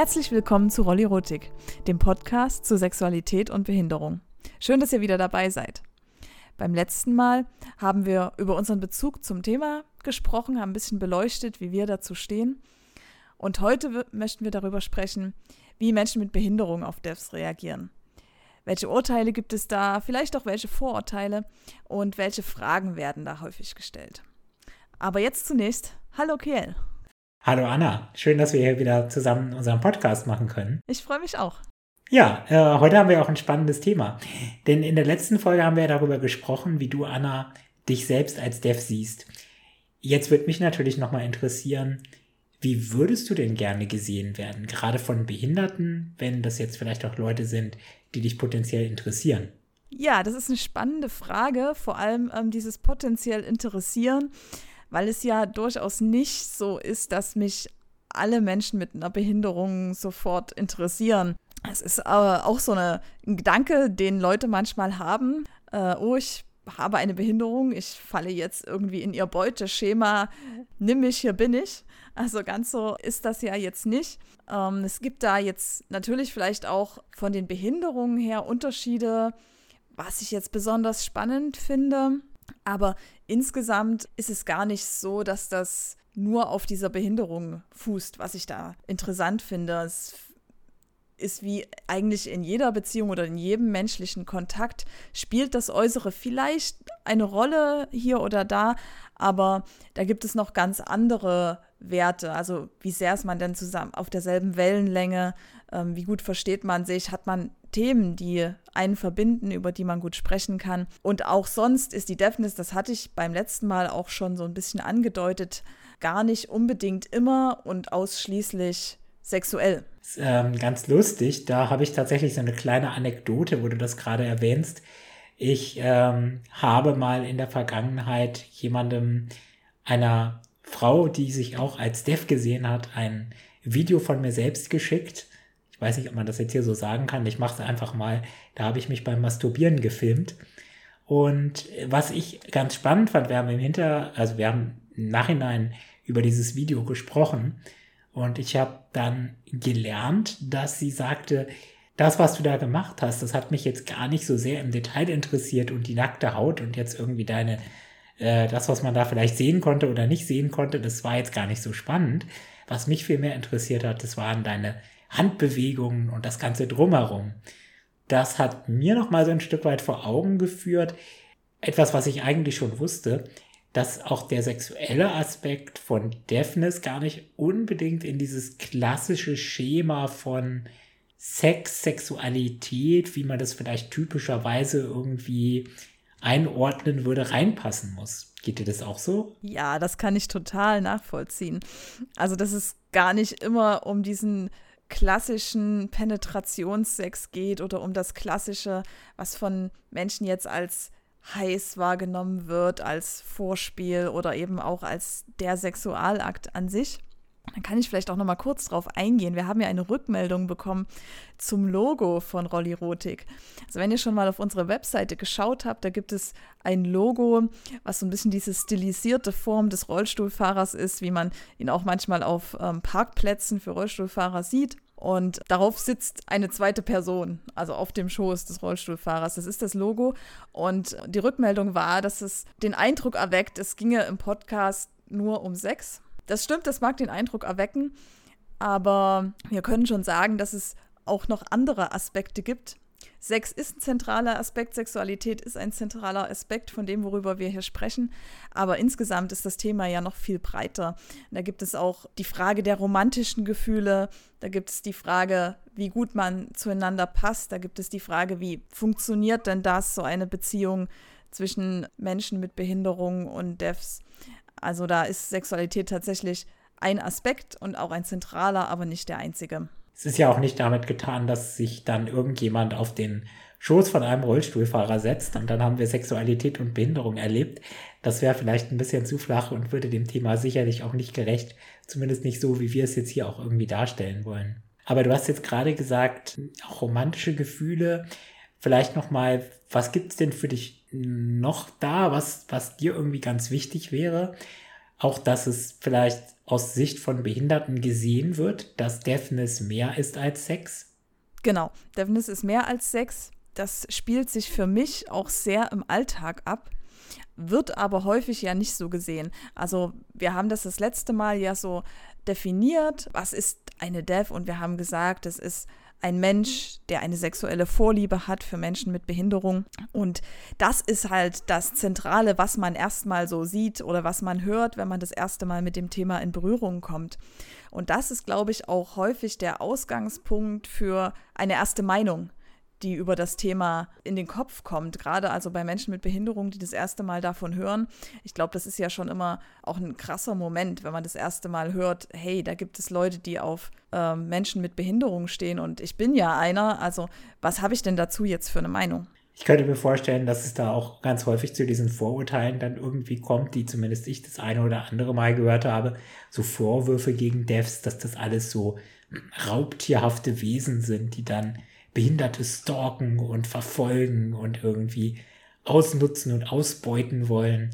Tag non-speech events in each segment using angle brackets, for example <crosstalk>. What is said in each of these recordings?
Herzlich willkommen zu Rollirotik, dem Podcast zu Sexualität und Behinderung. Schön, dass ihr wieder dabei seid. Beim letzten Mal haben wir über unseren Bezug zum Thema gesprochen, haben ein bisschen beleuchtet, wie wir dazu stehen. Und heute möchten wir darüber sprechen, wie Menschen mit Behinderung auf Devs reagieren. Welche Urteile gibt es da, vielleicht auch welche Vorurteile und welche Fragen werden da häufig gestellt. Aber jetzt zunächst, hallo Kiel. Hallo Anna, schön, dass wir hier wieder zusammen unseren Podcast machen können. Ich freue mich auch. Ja, äh, heute haben wir auch ein spannendes Thema. Denn in der letzten Folge haben wir darüber gesprochen, wie du, Anna, dich selbst als Dev siehst. Jetzt würde mich natürlich nochmal interessieren, wie würdest du denn gerne gesehen werden? Gerade von Behinderten, wenn das jetzt vielleicht auch Leute sind, die dich potenziell interessieren. Ja, das ist eine spannende Frage, vor allem ähm, dieses potenziell interessieren weil es ja durchaus nicht so ist, dass mich alle Menschen mit einer Behinderung sofort interessieren. Es ist aber auch so eine, ein Gedanke, den Leute manchmal haben. Äh, oh, ich habe eine Behinderung, ich falle jetzt irgendwie in ihr Beuteschema, nimm mich, hier bin ich. Also ganz so ist das ja jetzt nicht. Ähm, es gibt da jetzt natürlich vielleicht auch von den Behinderungen her Unterschiede, was ich jetzt besonders spannend finde. Aber insgesamt ist es gar nicht so, dass das nur auf dieser Behinderung fußt, was ich da interessant finde. Es ist wie eigentlich in jeder Beziehung oder in jedem menschlichen Kontakt, spielt das Äußere vielleicht eine Rolle hier oder da, aber da gibt es noch ganz andere Werte. Also wie sehr ist man denn zusammen auf derselben Wellenlänge, ähm, wie gut versteht man sich, hat man Themen, die einen verbinden, über die man gut sprechen kann. Und auch sonst ist die Deafness, das hatte ich beim letzten Mal auch schon so ein bisschen angedeutet, gar nicht unbedingt immer und ausschließlich sexuell. Ähm, ganz lustig, da habe ich tatsächlich so eine kleine Anekdote, wo du das gerade erwähnst. Ich ähm, habe mal in der Vergangenheit jemandem, einer Frau, die sich auch als Deaf gesehen hat, ein Video von mir selbst geschickt ich weiß nicht, ob man das jetzt hier so sagen kann, ich mache es einfach mal, da habe ich mich beim Masturbieren gefilmt. Und was ich ganz spannend fand, wir haben im Hinter, also wir haben im Nachhinein über dieses Video gesprochen und ich habe dann gelernt, dass sie sagte, das, was du da gemacht hast, das hat mich jetzt gar nicht so sehr im Detail interessiert und die nackte Haut und jetzt irgendwie deine, äh, das, was man da vielleicht sehen konnte oder nicht sehen konnte, das war jetzt gar nicht so spannend. Was mich viel mehr interessiert hat, das waren deine Handbewegungen und das Ganze drumherum. Das hat mir noch mal so ein Stück weit vor Augen geführt, etwas, was ich eigentlich schon wusste, dass auch der sexuelle Aspekt von Deafness gar nicht unbedingt in dieses klassische Schema von Sex, Sexualität, wie man das vielleicht typischerweise irgendwie einordnen würde, reinpassen muss. Geht dir das auch so? Ja, das kann ich total nachvollziehen. Also, dass es gar nicht immer um diesen klassischen Penetrationssex geht oder um das klassische, was von Menschen jetzt als heiß wahrgenommen wird, als Vorspiel oder eben auch als der Sexualakt an sich. Dann kann ich vielleicht auch noch mal kurz drauf eingehen. Wir haben ja eine Rückmeldung bekommen zum Logo von Rollirotik. Also wenn ihr schon mal auf unsere Webseite geschaut habt, da gibt es ein Logo, was so ein bisschen diese stilisierte Form des Rollstuhlfahrers ist, wie man ihn auch manchmal auf ähm, Parkplätzen für Rollstuhlfahrer sieht. Und darauf sitzt eine zweite Person, also auf dem Schoß des Rollstuhlfahrers. Das ist das Logo. Und die Rückmeldung war, dass es den Eindruck erweckt, es ginge im Podcast nur um Sex. Das stimmt, das mag den Eindruck erwecken, aber wir können schon sagen, dass es auch noch andere Aspekte gibt. Sex ist ein zentraler Aspekt, Sexualität ist ein zentraler Aspekt von dem, worüber wir hier sprechen. Aber insgesamt ist das Thema ja noch viel breiter. Da gibt es auch die Frage der romantischen Gefühle, da gibt es die Frage, wie gut man zueinander passt, da gibt es die Frage, wie funktioniert denn das, so eine Beziehung zwischen Menschen mit Behinderung und Devs. Also da ist Sexualität tatsächlich ein Aspekt und auch ein zentraler, aber nicht der einzige. Es ist ja auch nicht damit getan, dass sich dann irgendjemand auf den Schoß von einem Rollstuhlfahrer setzt und dann haben wir Sexualität und Behinderung erlebt. Das wäre vielleicht ein bisschen zu flach und würde dem Thema sicherlich auch nicht gerecht, zumindest nicht so, wie wir es jetzt hier auch irgendwie darstellen wollen. Aber du hast jetzt gerade gesagt, auch romantische Gefühle. Vielleicht noch mal, was gibt's denn für dich noch da, was, was dir irgendwie ganz wichtig wäre? Auch, dass es vielleicht aus Sicht von Behinderten gesehen wird, dass Deafness mehr ist als Sex? Genau, Deafness ist mehr als Sex. Das spielt sich für mich auch sehr im Alltag ab, wird aber häufig ja nicht so gesehen. Also wir haben das das letzte Mal ja so definiert, was ist eine Deaf und wir haben gesagt, es ist ein Mensch, der eine sexuelle Vorliebe hat für Menschen mit Behinderung. Und das ist halt das Zentrale, was man erstmal so sieht oder was man hört, wenn man das erste Mal mit dem Thema in Berührung kommt. Und das ist, glaube ich, auch häufig der Ausgangspunkt für eine erste Meinung die über das Thema in den Kopf kommt, gerade also bei Menschen mit Behinderung, die das erste Mal davon hören. Ich glaube, das ist ja schon immer auch ein krasser Moment, wenn man das erste Mal hört, hey, da gibt es Leute, die auf äh, Menschen mit Behinderung stehen und ich bin ja einer, also was habe ich denn dazu jetzt für eine Meinung? Ich könnte mir vorstellen, dass es da auch ganz häufig zu diesen Vorurteilen dann irgendwie kommt, die zumindest ich das eine oder andere Mal gehört habe. So Vorwürfe gegen Devs, dass das alles so raubtierhafte Wesen sind, die dann Behinderte stalken und verfolgen und irgendwie ausnutzen und ausbeuten wollen.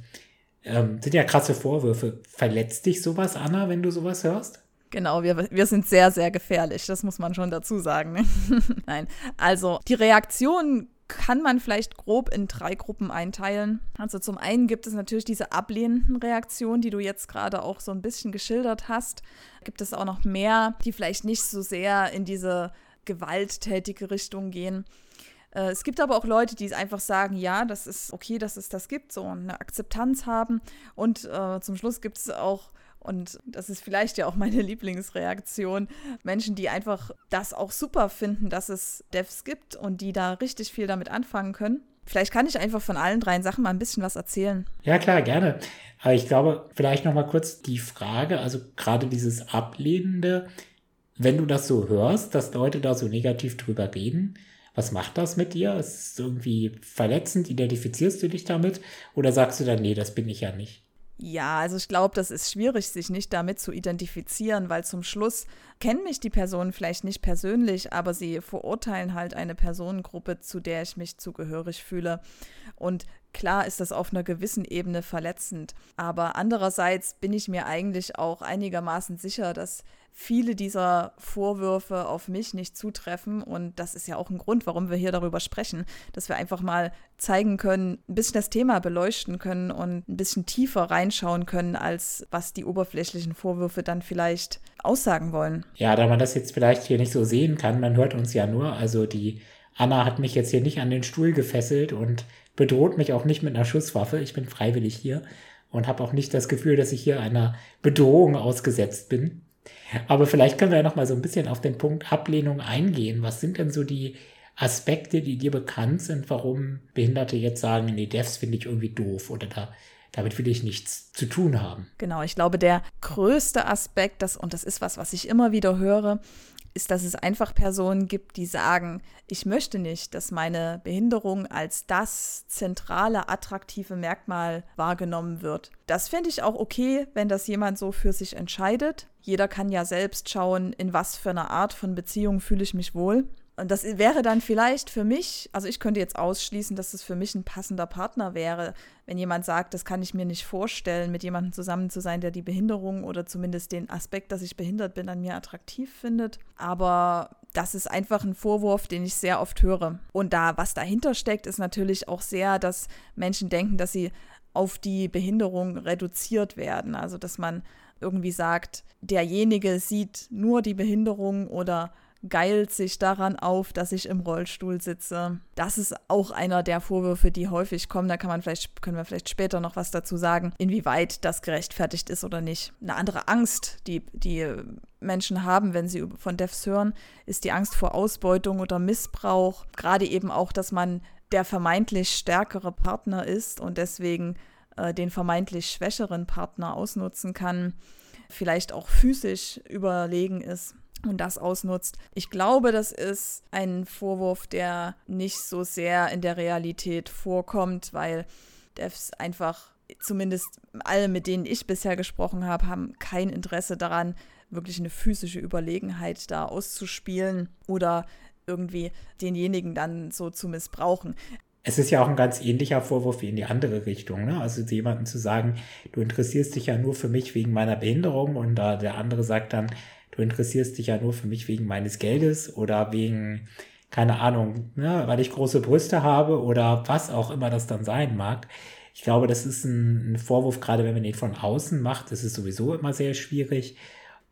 Ähm, sind ja krasse Vorwürfe. Verletzt dich sowas, Anna, wenn du sowas hörst? Genau, wir, wir sind sehr, sehr gefährlich, das muss man schon dazu sagen. Ne? <laughs> Nein, also die Reaktion kann man vielleicht grob in drei Gruppen einteilen. Also zum einen gibt es natürlich diese ablehnenden Reaktionen, die du jetzt gerade auch so ein bisschen geschildert hast. Gibt es auch noch mehr, die vielleicht nicht so sehr in diese gewalttätige Richtung gehen. Äh, es gibt aber auch Leute, die einfach sagen, ja, das ist okay, dass es das gibt, so eine Akzeptanz haben. Und äh, zum Schluss gibt es auch, und das ist vielleicht ja auch meine <laughs> Lieblingsreaktion, Menschen, die einfach das auch super finden, dass es Devs gibt und die da richtig viel damit anfangen können. Vielleicht kann ich einfach von allen drei Sachen mal ein bisschen was erzählen. Ja, klar, gerne. Aber ich glaube, vielleicht noch mal kurz die Frage, also gerade dieses Ablehnende, wenn du das so hörst, dass Leute da so negativ drüber reden, was macht das mit dir? Ist es irgendwie verletzend? Identifizierst du dich damit? Oder sagst du dann, nee, das bin ich ja nicht? Ja, also ich glaube, das ist schwierig, sich nicht damit zu identifizieren, weil zum Schluss kennen mich die Personen vielleicht nicht persönlich, aber sie verurteilen halt eine Personengruppe, zu der ich mich zugehörig fühle. Und klar ist das auf einer gewissen Ebene verletzend. Aber andererseits bin ich mir eigentlich auch einigermaßen sicher, dass viele dieser Vorwürfe auf mich nicht zutreffen. Und das ist ja auch ein Grund, warum wir hier darüber sprechen, dass wir einfach mal zeigen können, ein bisschen das Thema beleuchten können und ein bisschen tiefer reinschauen können, als was die oberflächlichen Vorwürfe dann vielleicht aussagen wollen. Ja, da man das jetzt vielleicht hier nicht so sehen kann, man hört uns ja nur, also die Anna hat mich jetzt hier nicht an den Stuhl gefesselt und bedroht mich auch nicht mit einer Schusswaffe. Ich bin freiwillig hier und habe auch nicht das Gefühl, dass ich hier einer Bedrohung ausgesetzt bin. Aber vielleicht können wir ja noch mal so ein bisschen auf den Punkt Ablehnung eingehen. Was sind denn so die Aspekte, die dir bekannt sind, warum Behinderte jetzt sagen, nee, Devs finde ich irgendwie doof oder da, damit will ich nichts zu tun haben. Genau, ich glaube, der größte Aspekt, das, und das ist was, was ich immer wieder höre, ist, dass es einfach Personen gibt, die sagen, ich möchte nicht, dass meine Behinderung als das zentrale, attraktive Merkmal wahrgenommen wird. Das finde ich auch okay, wenn das jemand so für sich entscheidet. Jeder kann ja selbst schauen, in was für einer Art von Beziehung fühle ich mich wohl. Und das wäre dann vielleicht für mich, also ich könnte jetzt ausschließen, dass es für mich ein passender Partner wäre, wenn jemand sagt, das kann ich mir nicht vorstellen, mit jemandem zusammen zu sein, der die Behinderung oder zumindest den Aspekt, dass ich behindert bin, an mir attraktiv findet. Aber das ist einfach ein Vorwurf, den ich sehr oft höre. Und da, was dahinter steckt, ist natürlich auch sehr, dass Menschen denken, dass sie auf die Behinderung reduziert werden. Also dass man irgendwie sagt, derjenige sieht nur die Behinderung oder geilt sich daran auf, dass ich im Rollstuhl sitze. Das ist auch einer der Vorwürfe, die häufig kommen. Da kann man vielleicht, können wir vielleicht später noch was dazu sagen, inwieweit das gerechtfertigt ist oder nicht. Eine andere Angst, die, die Menschen haben, wenn sie von Devs hören, ist die Angst vor Ausbeutung oder Missbrauch. Gerade eben auch, dass man der vermeintlich stärkere Partner ist und deswegen äh, den vermeintlich schwächeren Partner ausnutzen kann, vielleicht auch physisch überlegen ist und das ausnutzt. Ich glaube, das ist ein Vorwurf, der nicht so sehr in der Realität vorkommt, weil Devs einfach, zumindest alle, mit denen ich bisher gesprochen habe, haben kein Interesse daran, wirklich eine physische Überlegenheit da auszuspielen oder irgendwie denjenigen dann so zu missbrauchen. Es ist ja auch ein ganz ähnlicher Vorwurf wie in die andere Richtung. Ne? Also jemandem zu sagen, du interessierst dich ja nur für mich wegen meiner Behinderung und äh, der andere sagt dann, du interessierst dich ja nur für mich wegen meines Geldes oder wegen, keine Ahnung, ne, weil ich große Brüste habe oder was auch immer das dann sein mag. Ich glaube, das ist ein, ein Vorwurf, gerade wenn man ihn von außen macht, das ist sowieso immer sehr schwierig.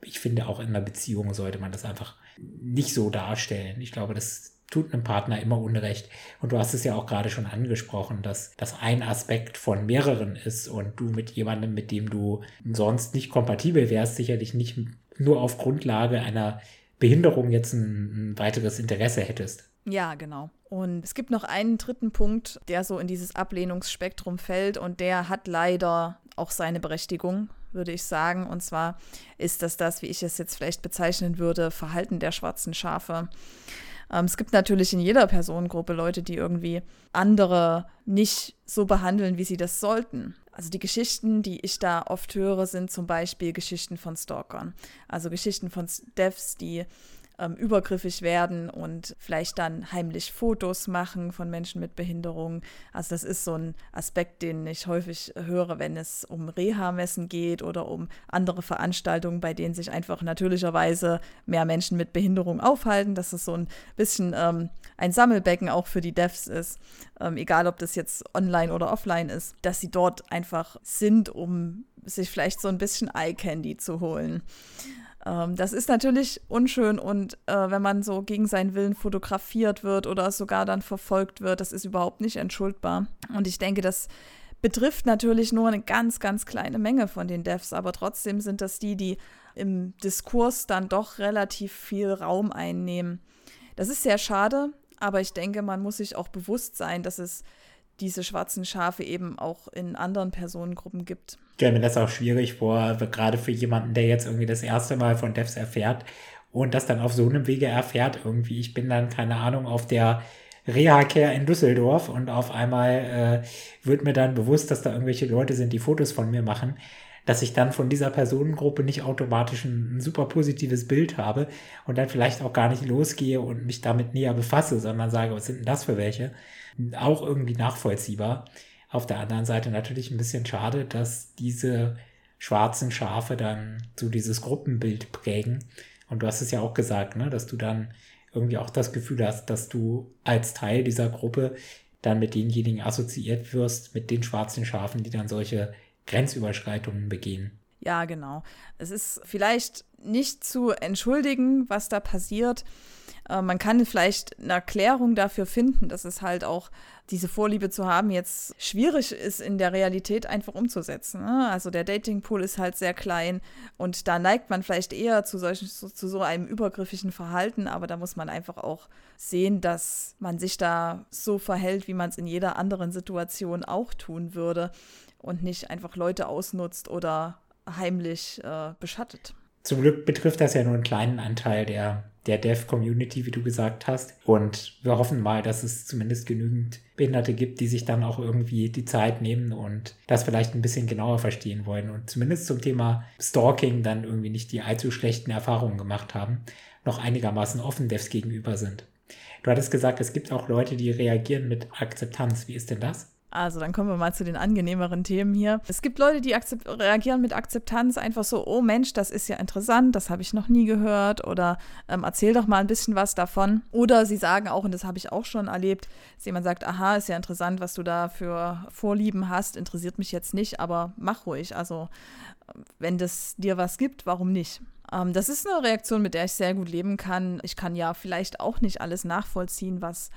Ich finde, auch in einer Beziehung sollte man das einfach nicht so darstellen. Ich glaube, das tut einem Partner immer Unrecht. Und du hast es ja auch gerade schon angesprochen, dass das ein Aspekt von mehreren ist und du mit jemandem, mit dem du sonst nicht kompatibel wärst, sicherlich nicht nur auf Grundlage einer Behinderung jetzt ein, weiteres Interesse hättest. Ja, genau. Und es gibt noch einen dritten Punkt, der so in dieses Ablehnungsspektrum fällt und der hat leider auch seine Berechtigung, würde ich sagen. Und zwar ist das das, wie ich es jetzt vielleicht bezeichnen würde, Verhalten der schwarzen Schafe. Ähm, es gibt natürlich in jeder Personengruppe Leute, die irgendwie andere nicht so behandeln, wie sie das sollten. Also die Geschichten, die ich da oft höre, sind zum Beispiel Geschichten von Stalkern. Also Geschichten von Devs, die ähm, übergriffig werden und vielleicht dann heimlich Fotos machen von Menschen mit Behinderung. Also das ist so ein Aspekt, den ich häufig höre, wenn es um Reha-Messen geht oder um andere Veranstaltungen, bei denen sich einfach natürlicherweise mehr Menschen mit Behinderung aufhalten. Dass es so ein bisschen ähm, ein Sammelbecken auch für die Devs ist, ähm, egal ob das jetzt online oder offline ist, dass sie dort einfach sind, um sich vielleicht so ein bisschen Eye Candy zu holen. Ähm, das ist natürlich unschön und äh, wenn man so gegen seinen Willen fotografiert wird oder sogar dann verfolgt wird, das ist überhaupt nicht entschuldbar. Und ich denke, das betrifft natürlich nur eine ganz, ganz kleine Menge von den Devs, aber trotzdem sind das die, die im Diskurs dann doch relativ viel Raum einnehmen. Das ist sehr schade, aber ich denke, man muss sich auch bewusst sein, dass es diese schwarzen Schafe eben auch in anderen Personengruppen gibt. Ich stelle mir das auch schwierig vor, gerade für jemanden, der jetzt irgendwie das erste Mal von Devs erfährt und das dann auf so einem Wege erfährt irgendwie. Ich bin dann, keine Ahnung, auf der Reha-Care in Düsseldorf und auf einmal äh, wird mir dann bewusst, dass da irgendwelche Leute sind, die Fotos von mir machen dass ich dann von dieser Personengruppe nicht automatisch ein, ein, super positives Bild habe und dann vielleicht auch gar nicht losgehe und mich damit näher befasse, sondern sage, was sind denn das für welche? Auch irgendwie nachvollziehbar. Auf der anderen Seite natürlich ein bisschen schade, dass diese schwarzen Schafe dann so dieses Gruppenbild prägen. Und du hast es ja auch gesagt, ne, dass du dann irgendwie auch das Gefühl hast, dass du als Teil dieser Gruppe dann mit denjenigen assoziiert wirst, mit den schwarzen Schafen, die dann solche Grenzüberschreitungen begehen. Ja, genau. Es ist vielleicht nicht zu entschuldigen, was da passiert. Äh, man kann vielleicht eine Erklärung dafür finden, dass es halt auch diese Vorliebe zu haben jetzt schwierig ist in der Realität einfach umzusetzen. Ne? Also der Datingpool ist halt sehr klein und da neigt man vielleicht eher zu, solchen, zu, zu so einem übergriffigen Verhalten, aber da muss man einfach auch sehen, dass man sich da so verhält, wie man es in jeder anderen Situation auch tun würde und nicht einfach Leute ausnutzt oder heimlich äh, beschattet. Zum Glück betrifft das ja nur einen kleinen Anteil der, der Dev-Community, wie du gesagt hast. Und wir hoffen mal, dass es zumindest genügend Behinderte gibt, die sich dann auch irgendwie die Zeit nehmen und das vielleicht ein bisschen genauer verstehen wollen und zumindest zum Thema Stalking dann irgendwie nicht die allzu schlechten Erfahrungen gemacht haben, noch einigermaßen offen Devs gegenüber sind. Du hattest gesagt, es gibt auch Leute, die reagieren mit Akzeptanz. Wie ist denn das? Also dann kommen wir mal zu den angenehmeren Themen hier. Es gibt Leute, die reagieren mit Akzeptanz einfach so, oh Mensch, das ist ja interessant, das habe ich noch nie gehört oder ähm, erzähl doch mal ein bisschen was davon. Oder sie sagen auch, und das habe ich auch schon erlebt, dass jemand sagt, aha, ist ja interessant, was du da für Vorlieben hast, interessiert mich jetzt nicht, aber mach ruhig. Also wenn das dir was gibt, warum nicht? Ähm, das ist eine Reaktion, mit der ich sehr gut leben kann. Ich kann ja vielleicht auch nicht alles nachvollziehen, was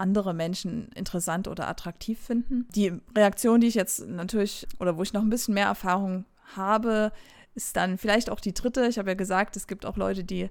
andere Menschen interessant oder attraktiv finden. Die Reaktion, die ich jetzt natürlich oder wo ich noch ein bisschen mehr Erfahrung habe, ist dann vielleicht auch die dritte. Ich habe ja gesagt, es gibt auch Leute, die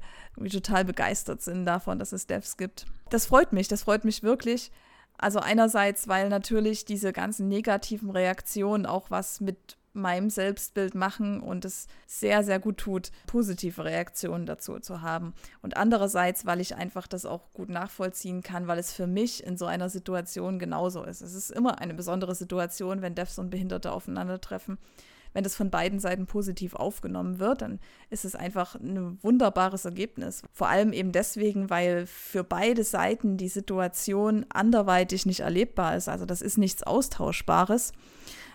total begeistert sind davon, dass es Devs gibt. Das freut mich, das freut mich wirklich. Also einerseits, weil natürlich diese ganzen negativen Reaktionen auch was mit meinem Selbstbild machen und es sehr, sehr gut tut, positive Reaktionen dazu zu haben. Und andererseits, weil ich einfach das auch gut nachvollziehen kann, weil es für mich in so einer Situation genauso ist. Es ist immer eine besondere Situation, wenn Devs und Behinderte aufeinandertreffen. wenn das von beiden Seiten positiv aufgenommen wird, dann ist es einfach ein wunderbares Ergebnis. Vor allem eben deswegen, weil für beide Seiten die Situation anderweitig nicht erlebbar ist. Also das ist nichts Austauschbares.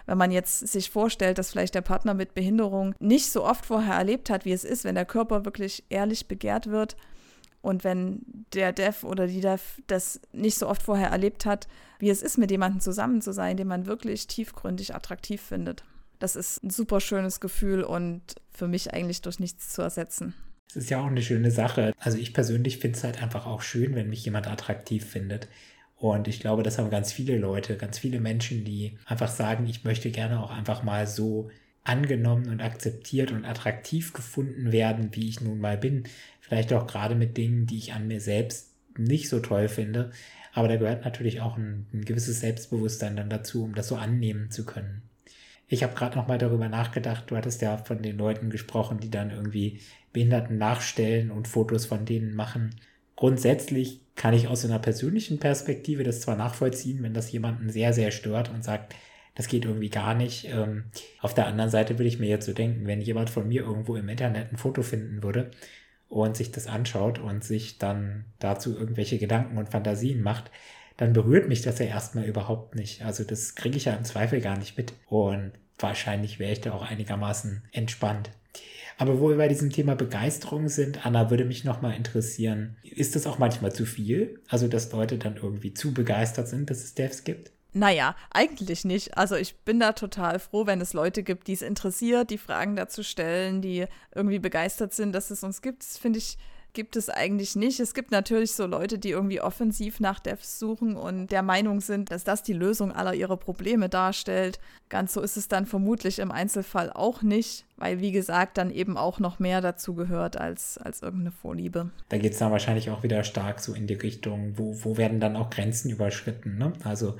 Wenn man jetzt sich vorstellt, dass vielleicht der Partner mit Behinderung nicht so oft vorher erlebt hat, wie es ist, wenn der Körper wirklich ehrlich begehrt wird, und wenn der Dev oder die Dev das nicht so oft vorher erlebt hat, wie es ist, mit jemandem zusammen zu sein, den man wirklich tiefgründig attraktiv findet. Das ist ein super schönes Gefühl und für mich eigentlich durch nichts zu ersetzen. Es ist ja auch eine schöne Sache. Also ich persönlich finde es halt einfach auch schön, wenn mich jemand attraktiv findet. Und ich glaube, das haben ganz viele Leute, ganz viele Menschen, die einfach sagen, ich möchte gerne auch einfach mal so angenommen und akzeptiert und attraktiv gefunden werden, wie ich nun mal bin. Vielleicht auch gerade mit Dingen, die ich an mir selbst nicht so toll finde. Aber da gehört natürlich auch ein, ein gewisses Selbstbewusstsein dann dazu, um das so annehmen zu können. Ich habe gerade noch mal darüber nachgedacht. Du hattest ja von den Leuten gesprochen, die dann irgendwie Behinderten nachstellen und Fotos von denen machen. Grundsätzlich kann ich aus einer persönlichen Perspektive das zwar nachvollziehen, wenn das jemanden sehr, sehr stört und sagt, das geht irgendwie gar nicht. Ähm, auf der anderen Seite würde ich mir jetzt so denken, wenn jemand von mir irgendwo im Internet ein Foto finden würde und sich das anschaut und sich dann dazu irgendwelche Gedanken und Fantasien macht, dann berührt mich das ja erstmal überhaupt nicht. Also das kriege ich ja im Zweifel gar nicht mit. Und wahrscheinlich wäre ich da auch einigermaßen entspannt. Aber wo wir bei diesem Thema Begeisterung sind, Anna, würde mich nochmal interessieren, ist das auch manchmal zu viel? Also, dass Leute dann irgendwie zu begeistert sind, dass es Devs gibt? Naja, eigentlich nicht. Also ich bin da total froh, wenn es Leute gibt, die es interessiert, die Fragen dazu stellen, die irgendwie begeistert sind, dass es uns gibt. Das finde ich, gibt es eigentlich nicht. Es gibt natürlich so Leute, die irgendwie offensiv nach Devs suchen und der Meinung sind, dass das die Lösung aller ihrer Probleme darstellt. Ganz so ist es dann vermutlich im Einzelfall auch nicht, weil wie gesagt dann eben auch noch mehr dazu gehört als, als irgendeine Vorliebe. Da geht es dann wahrscheinlich auch wieder stark so in die Richtung, wo, wo werden dann auch Grenzen überschritten. Ne? Also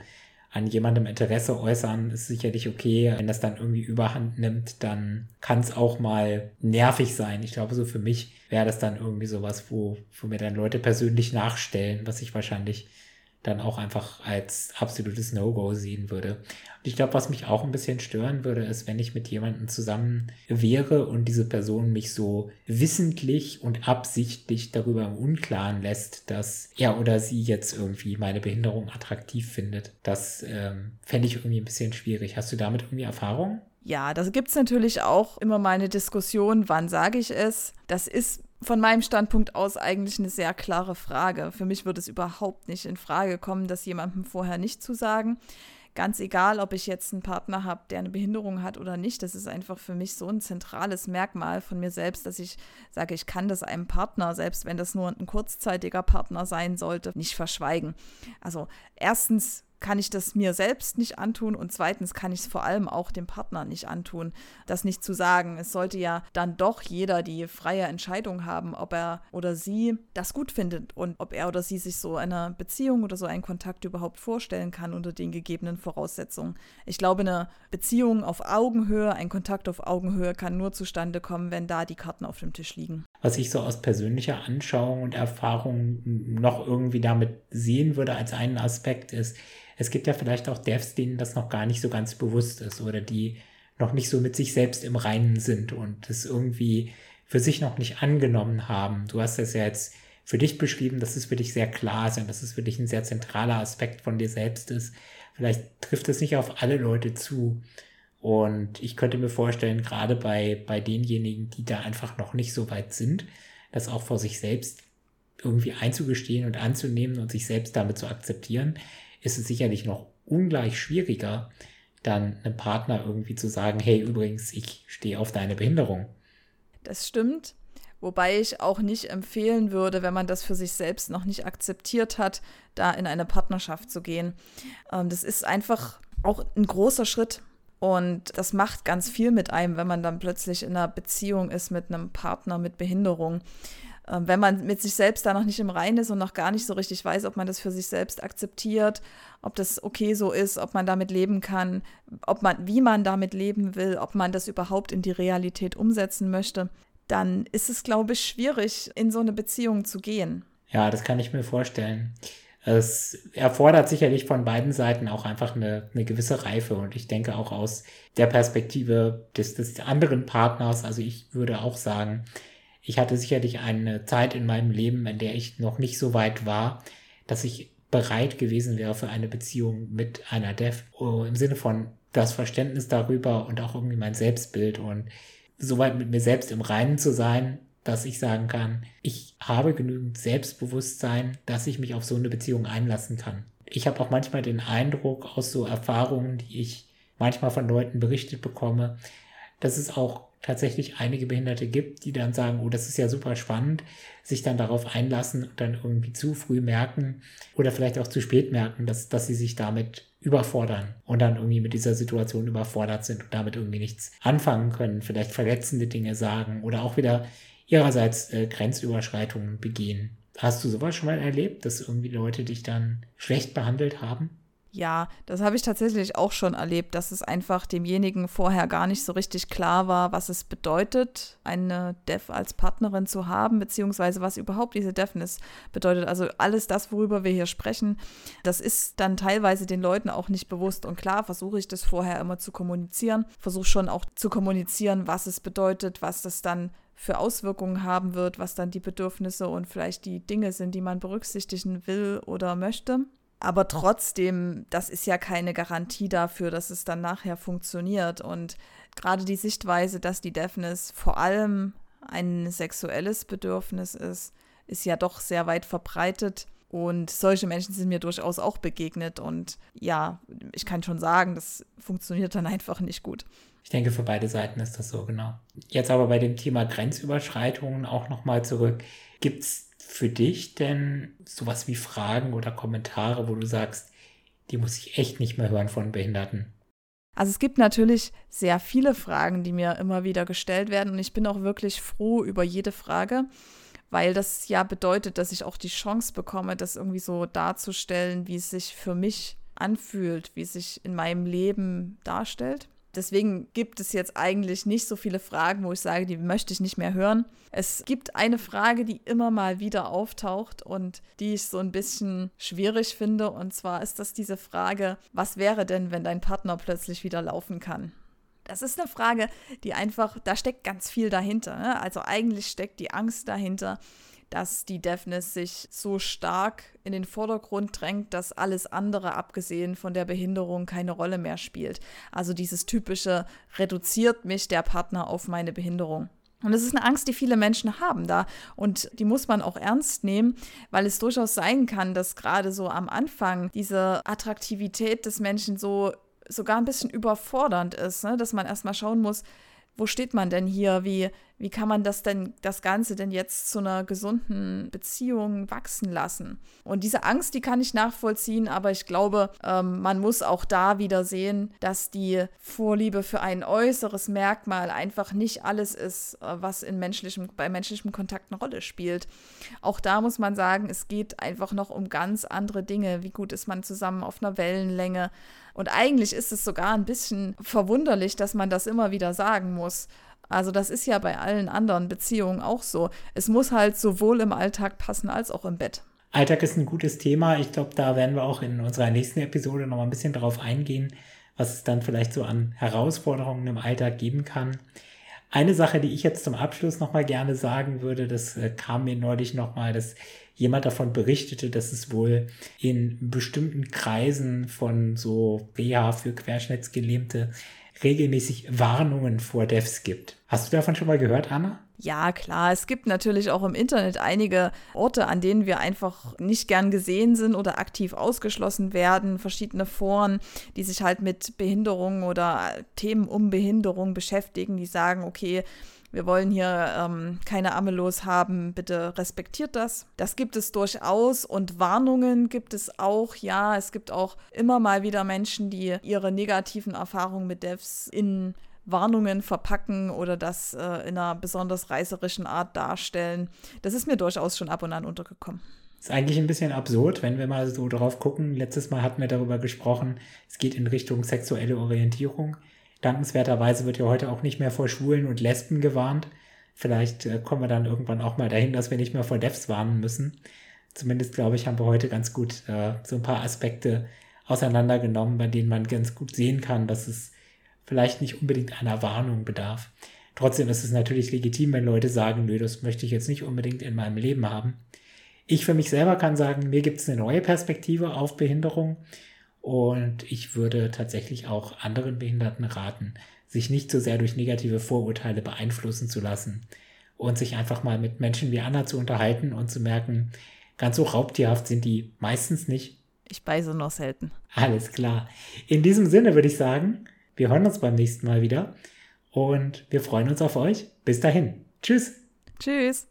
an jemandem Interesse äußern, ist sicherlich okay. Wenn das dann irgendwie überhand nimmt, dann kann es auch mal nervig sein. Ich glaube, so für mich wäre das dann irgendwie sowas, wo, wo mir dann Leute persönlich nachstellen, was ich wahrscheinlich dann auch einfach als absolutes No-Go sehen würde. Und ich glaube, was mich auch ein bisschen stören würde, ist, wenn ich mit jemandem zusammen wäre und diese Person mich so wissentlich und absichtlich darüber im Unklaren lässt, dass er oder sie jetzt irgendwie meine Behinderung attraktiv findet. Das ähm, fände ich irgendwie ein bisschen schwierig. Hast du damit irgendwie Erfahrung? Ja, da gibt es natürlich auch immer mal eine Diskussion, wann sage ich es. Das ist von meinem Standpunkt aus eigentlich eine sehr klare Frage. Für mich würde es überhaupt nicht in Frage kommen, das jemandem vorher nicht zu sagen. Ganz egal, ob ich jetzt einen Partner habe, der eine Behinderung hat oder nicht, das ist einfach für mich so ein zentrales Merkmal von mir selbst, dass ich sage, ich kann das einem Partner, selbst wenn das nur ein kurzzeitiger Partner sein sollte, nicht verschweigen. Also erstens kann ich das mir selbst nicht antun und zweitens kann ich es vor allem auch dem Partner nicht antun, das nicht zu sagen. Es sollte ja dann doch jeder die freie Entscheidung haben, ob er oder sie das gut findet und ob er oder sie sich so eine Beziehung oder so einen Kontakt überhaupt vorstellen kann unter den gegebenen Voraussetzungen. Ich glaube, eine Beziehung auf Augenhöhe, ein Kontakt auf Augenhöhe kann nur zustande kommen, wenn da die Karten auf dem Tisch liegen. Was ich so aus persönlicher Anschauung und Erfahrung noch irgendwie damit sehen würde als einen Aspekt ist, es gibt ja vielleicht auch Devs, denen das noch gar nicht so ganz bewusst ist oder die noch nicht so mit sich selbst im Reinen sind und es irgendwie für sich noch nicht angenommen haben. Du hast das ja jetzt für dich beschrieben, dass es für dich sehr klar ist und dass es für dich ein sehr zentraler Aspekt von dir selbst ist. Vielleicht trifft es nicht auf alle Leute zu. Und ich könnte mir vorstellen, gerade bei, bei denjenigen, die da einfach noch nicht so weit sind, das auch vor sich selbst irgendwie einzugestehen und anzunehmen und sich selbst damit zu akzeptieren, ist es sicherlich noch ungleich schwieriger, dann einem Partner irgendwie zu sagen, hey, übrigens, ich stehe auf deine Behinderung. Das stimmt. Wobei ich auch nicht empfehlen würde, wenn man das für sich selbst noch nicht akzeptiert hat, da in eine Partnerschaft zu gehen. Ähm, das ist einfach auch ein großer Schritt. Und das macht ganz viel mit einem, wenn man dann plötzlich in einer Beziehung ist mit einem Partner mit Behinderung. Ähm, wenn man mit sich selbst da noch nicht im Reinen ist und noch gar nicht so richtig weiß, ob man das für sich selbst akzeptiert, ob das okay so ist, ob man damit leben kann, ob man, wie man damit leben will, ob man das überhaupt in die Realität umsetzen möchte, dann ist es, glaube ich, schwierig, in so eine Beziehung zu gehen. Ja, das kann ich mir vorstellen. Es erfordert sicherlich von beiden Seiten auch einfach eine, eine gewisse Reife. Und ich denke auch aus der Perspektive des, des anderen Partners, also ich würde auch sagen, ich hatte sicherlich eine Zeit in meinem Leben, in der ich noch nicht so weit war, dass ich bereit gewesen wäre für eine Beziehung mit einer Dev, oh, im Sinne von das Verständnis darüber und auch irgendwie mein Selbstbild. Und soweit mit mir selbst im Reinen zu sein, dass ich sagen kann, ich habe genügend Selbstbewusstsein, dass ich mich auf so eine Beziehung einlassen kann. Ich habe auch manchmal den Eindruck aus so Erfahrungen, die ich manchmal von Leuten berichtet bekomme, dass es auch tatsächlich einige Behinderte gibt, die dann sagen, oh, das ist ja super spannend, sich dann darauf einlassen und dann irgendwie zu früh merken oder vielleicht auch zu spät merken, dass, dass sie sich damit überfordern und dann irgendwie mit dieser Situation überfordert sind und damit irgendwie nichts anfangen können, vielleicht verletzende Dinge sagen oder auch wieder ihrerseits äh, Grenzüberschreitungen begehen. Hast du sowas schon mal erlebt, dass irgendwie Leute dich dann schlecht behandelt haben? Ja, das habe ich tatsächlich auch schon erlebt, dass es einfach demjenigen vorher gar nicht so richtig klar war, was es bedeutet, eine Dev als Partnerin zu haben, beziehungsweise was überhaupt diese Deafness bedeutet. Also alles das, worüber wir hier sprechen, das ist dann teilweise den Leuten auch nicht bewusst. Und klar versuche ich das vorher immer zu kommunizieren, versuche schon auch zu kommunizieren, was es bedeutet, was das dann für Auswirkungen haben wird, was dann die Bedürfnisse und vielleicht die Dinge sind, die man berücksichtigen will oder möchte. Aber trotzdem, das ist ja keine Garantie dafür, dass es dann nachher funktioniert. Und gerade die Sichtweise, dass die Deafness vor allem ein sexuelles Bedürfnis ist, ist ja doch sehr weit verbreitet. Und solche Menschen sind mir durchaus auch begegnet. Und ja, ich kann schon sagen, das funktioniert dann einfach nicht gut. Ich denke, für beide Seiten ist das so, genau. Jetzt aber bei dem Thema Grenzüberschreitungen auch nochmal zurück. Gibt es für dich denn sowas wie Fragen oder Kommentare, wo du sagst, die muss ich echt nicht mehr hören von Behinderten? Also es gibt natürlich sehr viele Fragen, die mir immer wieder gestellt werden und ich bin auch wirklich froh über jede Frage, weil das ja bedeutet, dass ich auch die Chance bekomme, das irgendwie so darzustellen, wie es sich für mich anfühlt, wie es sich in meinem Leben darstellt. Deswegen gibt es jetzt eigentlich nicht so viele Fragen, wo ich sage, die möchte ich nicht mehr hören. Es gibt eine Frage, die immer mal wieder auftaucht und die ich so ein bisschen schwierig finde. Und zwar ist das diese Frage, was wäre denn, wenn dein Partner plötzlich wieder laufen kann? Das ist eine Frage, die einfach, da steckt ganz viel dahinter. Ne? Also eigentlich steckt die Angst dahinter, dass die Deafness sich so stark in den Vordergrund drängt, dass alles andere, abgesehen von der Behinderung, keine Rolle mehr spielt. Also dieses typische, reduziert mich der Partner auf meine Behinderung. Und es ist eine Angst, die viele Menschen haben da. Und die muss man auch ernst nehmen, weil es durchaus sein kann, dass gerade so am Anfang diese Attraktivität des Menschen so sogar ein bisschen überfordernd ist, ne? dass man erstmal schauen muss, wo steht man denn hier? Wie, wie kann man das denn, das Ganze denn jetzt zu einer gesunden Beziehung wachsen lassen? Und diese Angst, die kann ich nachvollziehen, aber ich glaube, ähm, man muss auch da wieder sehen, dass die Vorliebe für ein äußeres Merkmal einfach nicht alles ist, äh, was in menschlichem, bei menschlichem Kontakt eine Rolle spielt. Auch da muss man sagen, es geht einfach noch um ganz andere Dinge. Wie gut ist man zusammen auf einer Wellenlänge? Und eigentlich ist es sogar ein bisschen verwunderlich, dass man das immer wieder sagen muss. Also das ist ja bei allen anderen Beziehungen auch so. Es muss halt sowohl im Alltag passen als auch im Bett. Alltag ist ein gutes Thema. Ich glaube, da werden wir auch in unserer nächsten Episode noch mal ein bisschen darauf eingehen, was es dann vielleicht so an Herausforderungen im Alltag geben kann. Eine Sache, die ich jetzt zum Abschluss noch mal gerne sagen würde, das äh, kam mir neulich noch mal, dass jemand davon berichtete, dass es wohl in bestimmten Kreisen von so Reha für Querschnittsgelähmte regelmäßig Warnungen vor Devs gibt. Hast du davon schon mal gehört, Anna? Ja, klar. Es gibt natürlich auch im Internet einige Orte, an denen wir einfach nicht gern gesehen sind oder aktiv ausgeschlossen werden. Verschiedene Foren, die sich halt mit Behinderung oder Themen um Behinderung beschäftigen, die sagen, okay, wir wollen hier ähm, keine Amelos haben, bitte respektiert das. Das gibt es durchaus und Warnungen gibt es auch. Ja, es gibt auch immer mal wieder Menschen, die ihre negativen Erfahrungen mit Devs in Warnungen verpacken oder das äh, in einer besonders reißerischen Art darstellen. Das ist mir durchaus schon ab und an untergekommen. Ist eigentlich ein bisschen absurd, wenn wir mal so drauf gucken. Letztes Mal hatten wir darüber gesprochen, es geht in Richtung sexuelle Orientierung. Dankenswerterweise wird ja heute auch nicht mehr vor Schwulen und Lesben gewarnt. Vielleicht äh, kommen wir dann irgendwann auch mal dahin, dass wir nicht mehr vor Devs warnen müssen. zumindest glaube ich, haben wir heute ganz gut äh, so ein paar Aspekte auseinandergenommen, bei denen man ganz gut sehen kann, dass es vielleicht nicht unbedingt einer Warnung bedarf. Trotzdem ist es natürlich legitim, wenn Leute sagen, nö, das möchte ich jetzt nicht unbedingt in meinem Leben haben. Ich für mich selber kann sagen, mir gibt es eine neue Perspektive auf Behinderung und ich würde tatsächlich auch anderen Behinderten raten, sich nicht so sehr durch negative Vorurteile beeinflussen zu lassen und sich einfach mal mit Menschen wie Anna zu unterhalten und zu merken, ganz so raubtierhaft sind die meistens nicht. Ich beiße noch selten. Alles klar. In diesem Sinne würde ich sagen, wir hören uns beim nächsten Mal wieder und wir freuen uns auf euch. Bis dahin. Tschüss. Tschüss.